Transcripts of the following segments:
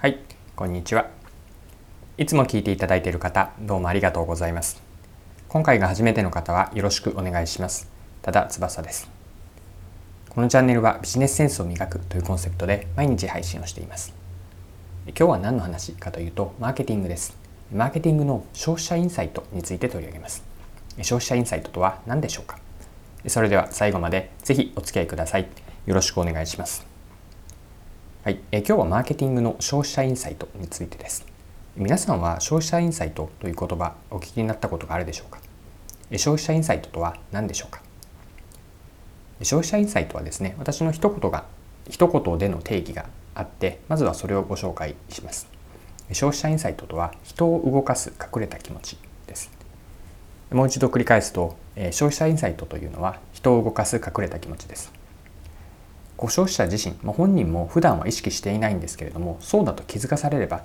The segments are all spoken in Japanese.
はい、こんにちは。いつも聞いていただいている方、どうもありがとうございます。今回が初めての方はよろしくお願いします。ただ翼です。このチャンネルはビジネスセンスを磨くというコンセプトで毎日配信をしています。今日は何の話かというと、マーケティングです。マーケティングの消費者インサイトについて取り上げます。消費者インサイトとは何でしょうかそれでは最後までぜひお付き合いください。よろしくお願いします。はい、え今日はマーケティングの消費者インサイトについてです。皆さんは消費者インサイトという言葉お聞きになったことがあるでしょうか？消費者インサイトとは何でしょうか？消費者インサイトはですね、私の一言が一言での定義があって、まずはそれをご紹介します。消費者インサイトとは人を動かす隠れた気持ちです。もう一度繰り返すと、消費者インサイトというのは人を動かす隠れた気持ちです。消費者自身、まあ、本人も普段は意識していないんですけれどもそうだと気づかされれば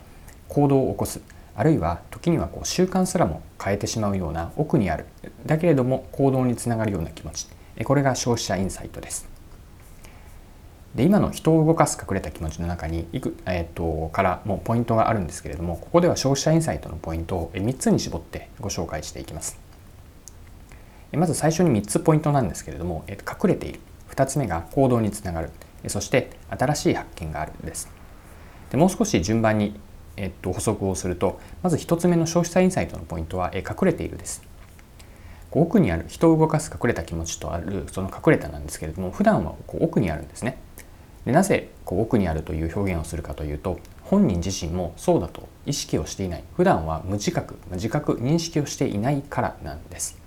行動を起こすあるいは時にはこう習慣すらも変えてしまうような奥にあるだけれども行動につながるような気持ち。これが消費者インサイトです。で今の人を動かす隠れた気持ちの中にいく、えーと、からもポイントがあるんですけれどもここでは消費者インサイトのポイントを3つに絞ってご紹介していきます。まず最初に3つポイントなんですけれども隠れている。2つ目が行動につながる。そして新しい発見があるです。でもう少し順番に、えっと、補足をするとまず1つ目の消費者インサイトのポイントは、え隠れているです。奥にある人を動かす隠れた気持ちとあるその隠れたなんですけれども普段はこう奥にあるんですね。でなぜこう奥にあるという表現をするかというと本人自身もそうだと意識をしていない。普段は無自覚自覚認識をしていないからなんです。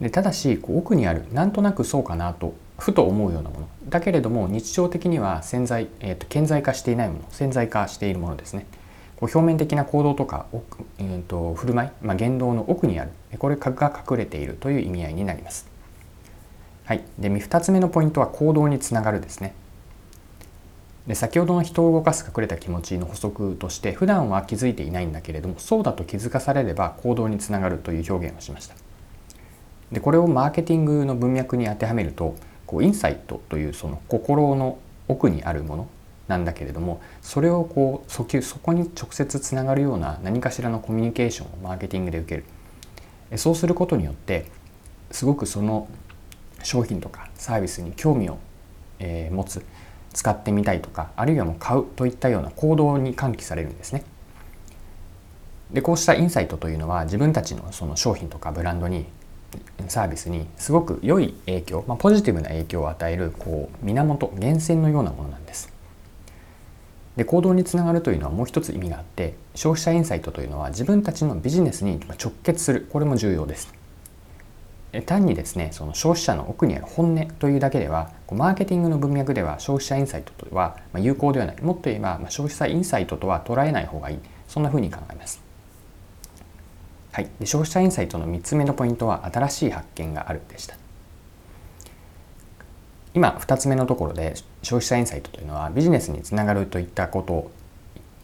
でただしこう奥にあるなんとなくそうかなとふと思うようなものだけれども日常的には潜在、えーと、顕在化していないもの潜在化しているものですねこう表面的な行動とか、えーと、振る舞い、まあ、言動の奥にあるこれが隠れているという意味合いになります。はい、で2つ目のポイントは行動につながるですね。で先ほどの人を動かす隠れた気持ちの補足として普段は気づいていないんだけれどもそうだと気づかされれば行動につながるという表現をしました。でこれをマーケティングの文脈に当てはめるとこうインサイトというその心の奥にあるものなんだけれどもそれをこう訴求そこに直接つながるような何かしらのコミュニケーションをマーケティングで受けるそうすることによってすごくその商品とかサービスに興味を、えー、持つ使ってみたいとかあるいはもう買うといったような行動に喚起されるんですね。でこうしたインサイトというのは自分たちのその商品とかブランドにサービスにすごく良い影響、まあ、ポジティブな影響を与えるこう源源泉のようなものなんです。で行動につながるというのはもう一つ意味があって消費者インサイトというのは自分たちのビジネスに直結するこれも重要です。単にですねその消費者の奥にある本音というだけではマーケティングの文脈では消費者インサイトとは有効ではないもっと言えば消費者インサイトとは捉えない方がいいそんなふうに考えます。はい、で消費者インサイトの3つ目のポイントは新しい発見があるでした。今2つ目のところで消費者インサイトというのはビジネスにつながるといったことを、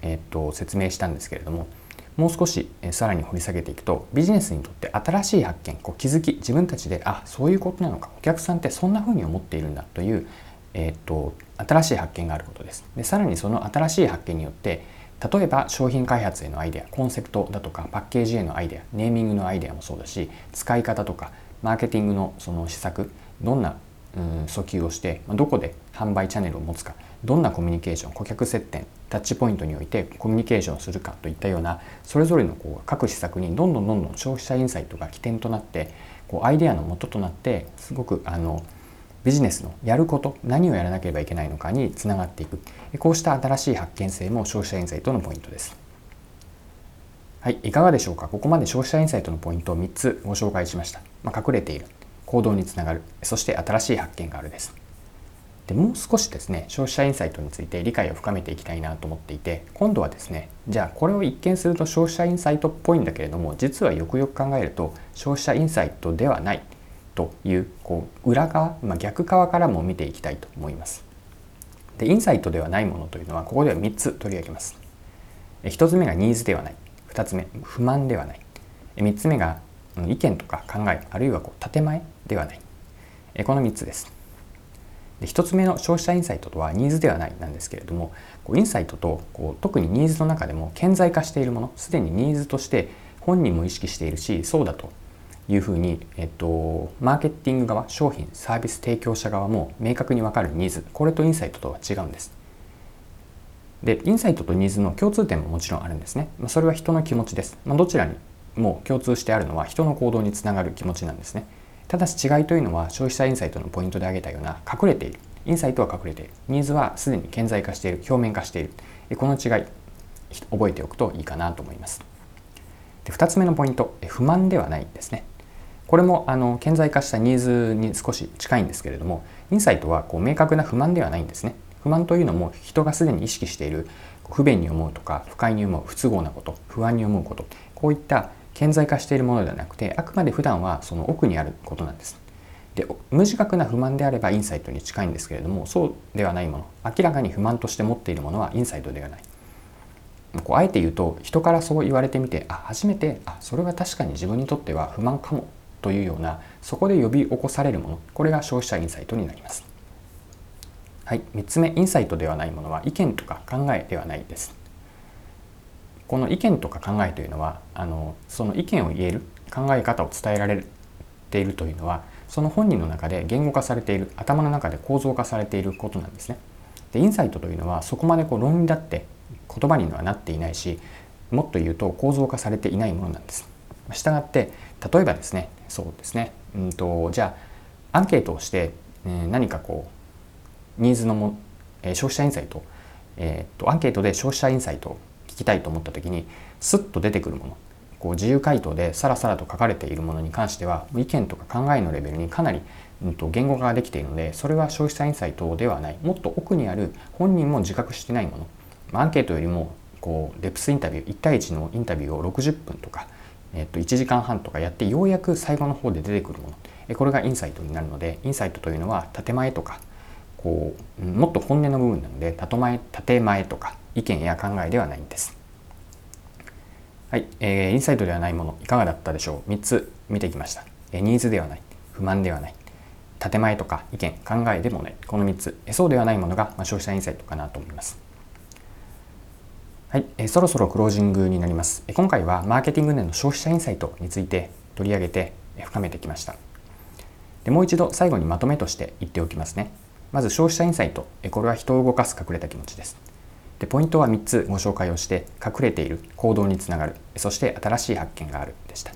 えー、っと説明したんですけれどももう少しさらに掘り下げていくとビジネスにとって新しい発見こう気づき自分たちであそういうことなのかお客さんってそんな風に思っているんだという、えー、っと新しい発見があることです。でさらにその新しい発見によって例えば商品開発へのアイデアコンセプトだとかパッケージへのアイデアネーミングのアイデアもそうだし使い方とかマーケティングのその施策どんなうん訴求をしてどこで販売チャンネルを持つかどんなコミュニケーション顧客接点タッチポイントにおいてコミュニケーションするかといったようなそれぞれのこう各施策にどんどんどんどん消費者インサイトが起点となってこうアイデアの元となってすごくあのビジネスのやること何をやらなければいけないのかにつながっていく。こうした新しい発見性も消費者インサイトのポイントです。はいいかがでしょうか？ここまで消費者インサイトのポイントを3つご紹介しました、まあ、隠れている行動につながるそして新しい発見があるです。でもう少しですね消費者インサイトについて理解を深めていきたいなと思っていて今度はですねじゃあこれを一見すると消費者インサイトっぽいんだけれども実はよくよく考えると消費者インサイトではないというこう裏側、まあ、逆側からも見ていきたいと思います。でインサイトではないものというのはここでは3つ取り上げます。1つ目がニーズではない2つ目不満ではない3つ目が意見とか考えあるいはこう建前ではないこの3つです。で1つ目の消費者インサイトとはニーズではないなんですけれどもこうインサイトとこう特にニーズの中でも顕在化しているものすでにニーズとして本人も意識しているしそうだというふうに、えっと、マーケティング側商品サービス提供者側も明確に分かるニーズこれとインサイトとは違うんです。でインサイトとニーズの共通点ももちろんあるんですね。まあ、それは人の気持ちです。まあ、どちらにも共通してあるのは人の行動につながる気持ちなんですね。ただし違いというのは消費者インサイトのポイントで挙げたような隠れているインサイトは隠れているニーズはすでに顕在化している表面化しているこの違い覚えておくといいかなと思いますで2つ目のポイント不満ではないですねこれもあの顕在化したニーズに少し近いんですけれどもインサイトはこう明確な不満ではないんですね不満というのも人がすでに意識している不便に思うとか不快に思う不都合なこと不安に思うことこういった顕在化しているものではなくてあくまで普段はその奥にあることなんです。で無自覚な不満であればインサイトに近いんですけれどもそうではないもの明らかに不満として持っているものはインサイトではない。こうあえて言うと人からそう言われてみてあ初めてあそれは確かに自分にとっては不満かもというようなそこで呼び起こされるものこれが消費者インサイトになります。はい、3つ目インサイトではないものは意見とか考えではないです。この意見とか考えというのはあのその意見を言える考え方を伝えられているというのはその本人の中で言語化されている頭の中で構造化されていることなんですね。でインサイトというのはそこまでこう論理だって言葉にはなっていないしもっと言うと構造化されていないものなんです。したがって例えばですねそうですね。うんとじゃあアンケートをして、えー、何かこうニーズのも、えー、消費者インサイト,、えー、とアンケートで消費者インサイトを聞きたいと思った時にスッと出てくるものこう自由回答でさらさらと書かれているものに関しては意見とか考えのレベルにかなり、うん、と言語化ができているのでそれは消費者インサイトではない。もっと奥にある本人も自覚してないもの。アンケートよりもこうレプスインタビュー1対1のインタビューを60分とか、えっと、1時間半とかやってようやく最後の方で出てくるもの。これがインサイトになるのでインサイトというのは建前とかこうもっと本音の部分なので建前建前とか意見や考えではないんです。はい、えー、インサイトではないものいかがだったでしょう？3つ見てきました、えー、ニーズではない不満ではない建前とか意見考えでもない。この3つ、えー、そうではないものが、まあ、消費者インサイトかなと思います。はい、えー、そろそろクロージングになります、え、今回はマーケティングでの消費者インサイトについて取り上げて、深めてきました。でもう一度最後にまとめとして言っておきますね。まず消費者インサイト、え、これは人を動かす隠れた気持ちです。でポイントは3つご紹介をして隠れている行動につながる。そして新しい発見がある。でした。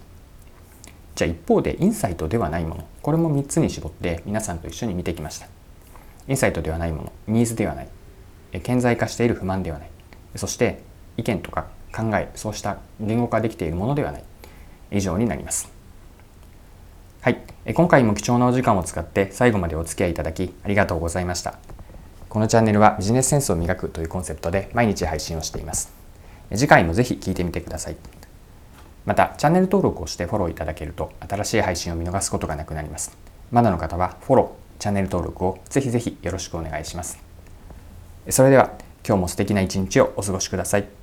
じゃあ一方でインサイトではないもの。これも3つに絞って皆さんと一緒に見てきました。インサイトではないもの。ニーズではない。顕在化している不満ではない。そして意見とか考えそうした言語化できているものではない以上になりますはい今回も貴重なお時間を使って最後までお付き合いいただきありがとうございましたこのチャンネルはビジネスセンスを磨くというコンセプトで毎日配信をしています。次回もぜひ聞いてみてください。また、チャンネル登録をしてフォローいただけると新しい配信を見逃すことがなくなります。まだの方はフォロー、チャンネル登録をぜひぜひよろしくお願いします。それでは今日も素敵な一日をお過ごしください。